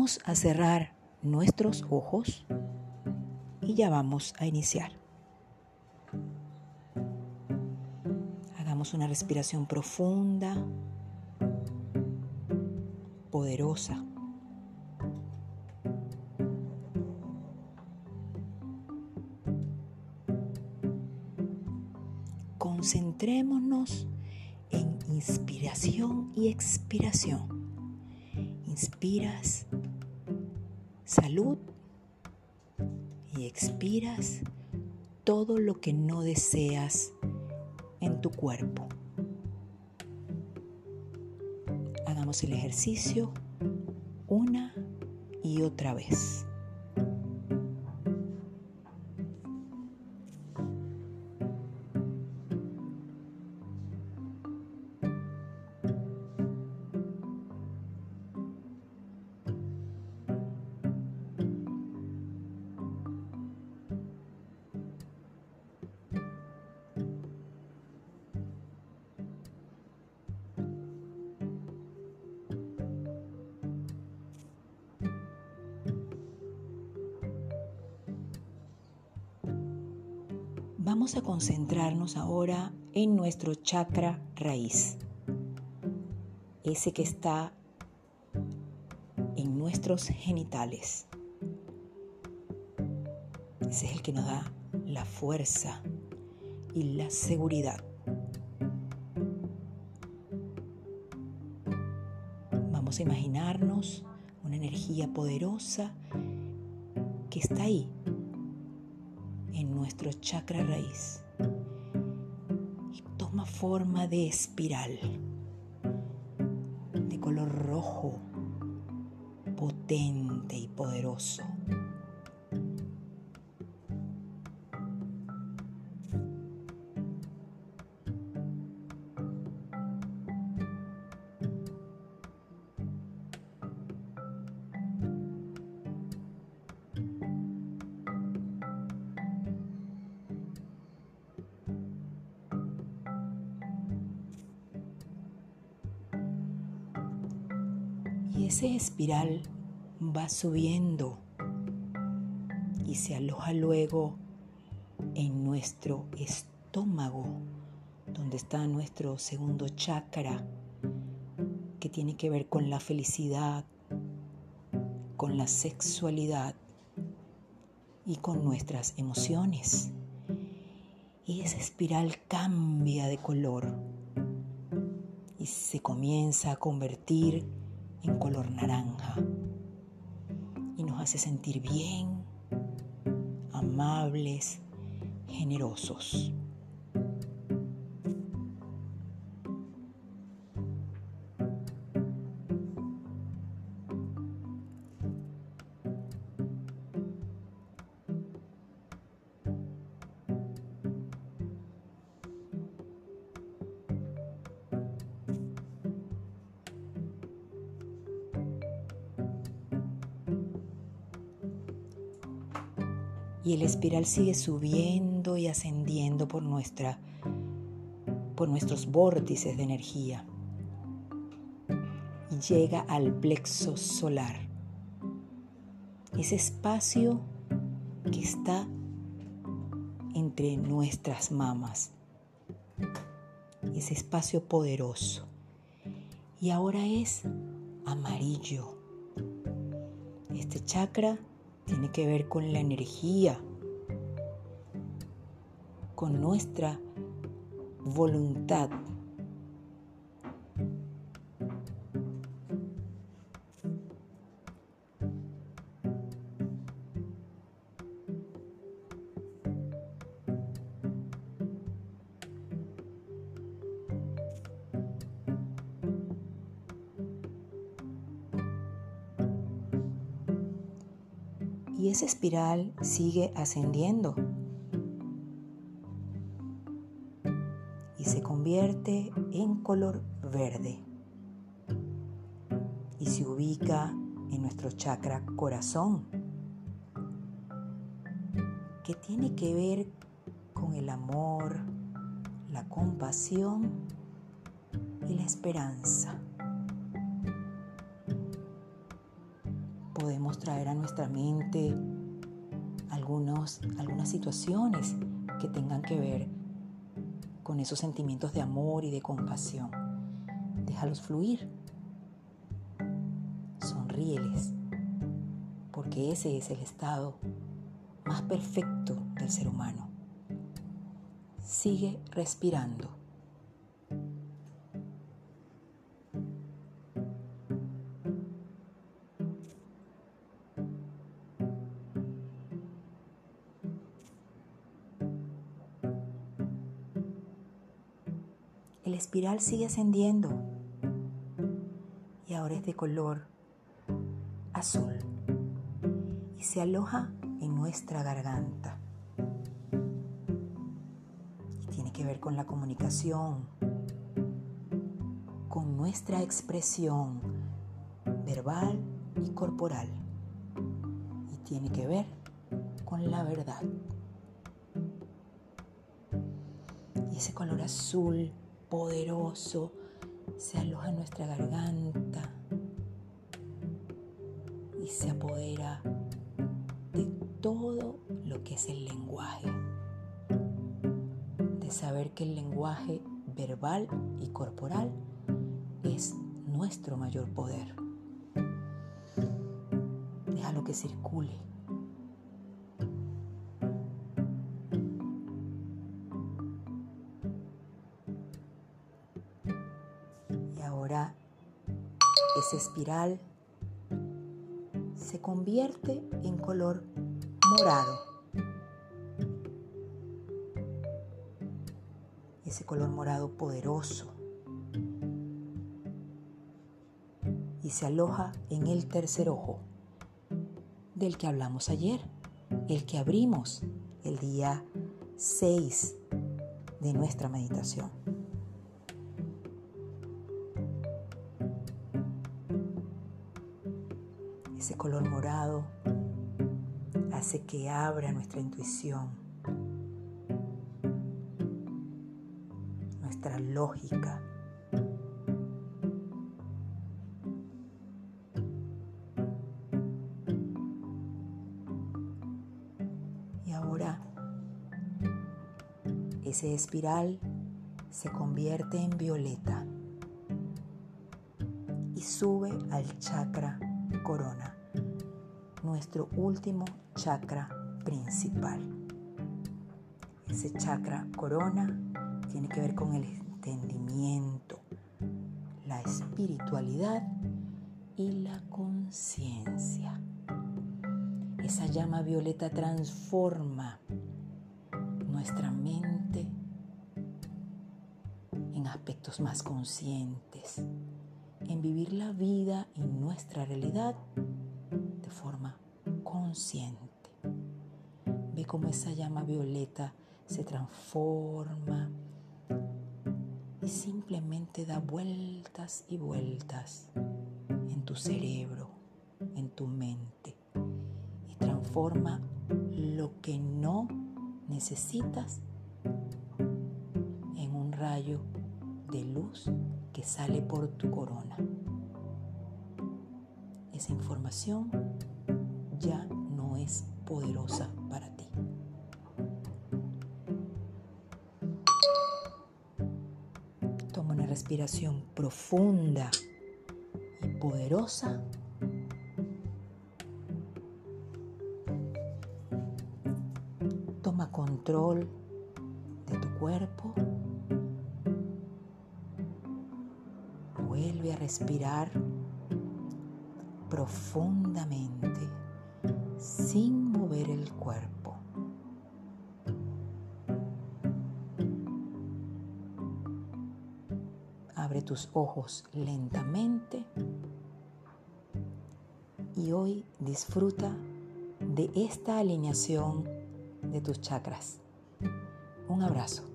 Vamos a cerrar nuestros ojos y ya vamos a iniciar. Hagamos una respiración profunda, poderosa. Concentrémonos en inspiración y expiración. Inspiras salud y expiras todo lo que no deseas en tu cuerpo. Hagamos el ejercicio una y otra vez. Vamos a concentrarnos ahora en nuestro chakra raíz, ese que está en nuestros genitales. Ese es el que nos da la fuerza y la seguridad. Vamos a imaginarnos una energía poderosa que está ahí nuestro chakra raíz y toma forma de espiral de color rojo, potente y poderoso. Ese espiral va subiendo y se aloja luego en nuestro estómago, donde está nuestro segundo chakra, que tiene que ver con la felicidad, con la sexualidad y con nuestras emociones. Y esa espiral cambia de color y se comienza a convertir en color naranja y nos hace sentir bien, amables, generosos. Y el espiral sigue subiendo y ascendiendo por, nuestra, por nuestros vórtices de energía y llega al plexo solar, ese espacio que está entre nuestras mamas, ese espacio poderoso. Y ahora es amarillo. Este chakra tiene que ver con la energía, con nuestra voluntad. Y esa espiral sigue ascendiendo y se convierte en color verde y se ubica en nuestro chakra corazón que tiene que ver con el amor, la compasión y la esperanza. Podemos traer a nuestra mente algunos, algunas situaciones que tengan que ver con esos sentimientos de amor y de compasión. Déjalos fluir. Sonríeles, porque ese es el estado más perfecto del ser humano. Sigue respirando. Espiral sigue ascendiendo y ahora es de color azul y se aloja en nuestra garganta. Y tiene que ver con la comunicación, con nuestra expresión verbal y corporal. Y tiene que ver con la verdad. Y ese color azul poderoso se aloja en nuestra garganta y se apodera de todo lo que es el lenguaje. De saber que el lenguaje verbal y corporal es nuestro mayor poder. Déjalo que circule. Ahora esa espiral se convierte en color morado. Ese color morado poderoso. Y se aloja en el tercer ojo, del que hablamos ayer, el que abrimos el día 6 de nuestra meditación. Ese color morado hace que abra nuestra intuición, nuestra lógica. Y ahora ese espiral se convierte en violeta y sube al chakra corona, nuestro último chakra principal. Ese chakra corona tiene que ver con el entendimiento, la espiritualidad y la conciencia. Esa llama violeta transforma nuestra mente en aspectos más conscientes, en vivir la vida y nuestra realidad de forma consciente. Ve cómo esa llama violeta se transforma y simplemente da vueltas y vueltas en tu cerebro, en tu mente y transforma lo que no necesitas en un rayo de luz que sale por tu corona. Esa información ya no es poderosa para ti. Toma una respiración profunda y poderosa. Toma control de tu cuerpo. Vuelve a respirar profundamente sin mover el cuerpo. Abre tus ojos lentamente y hoy disfruta de esta alineación de tus chakras. Un abrazo.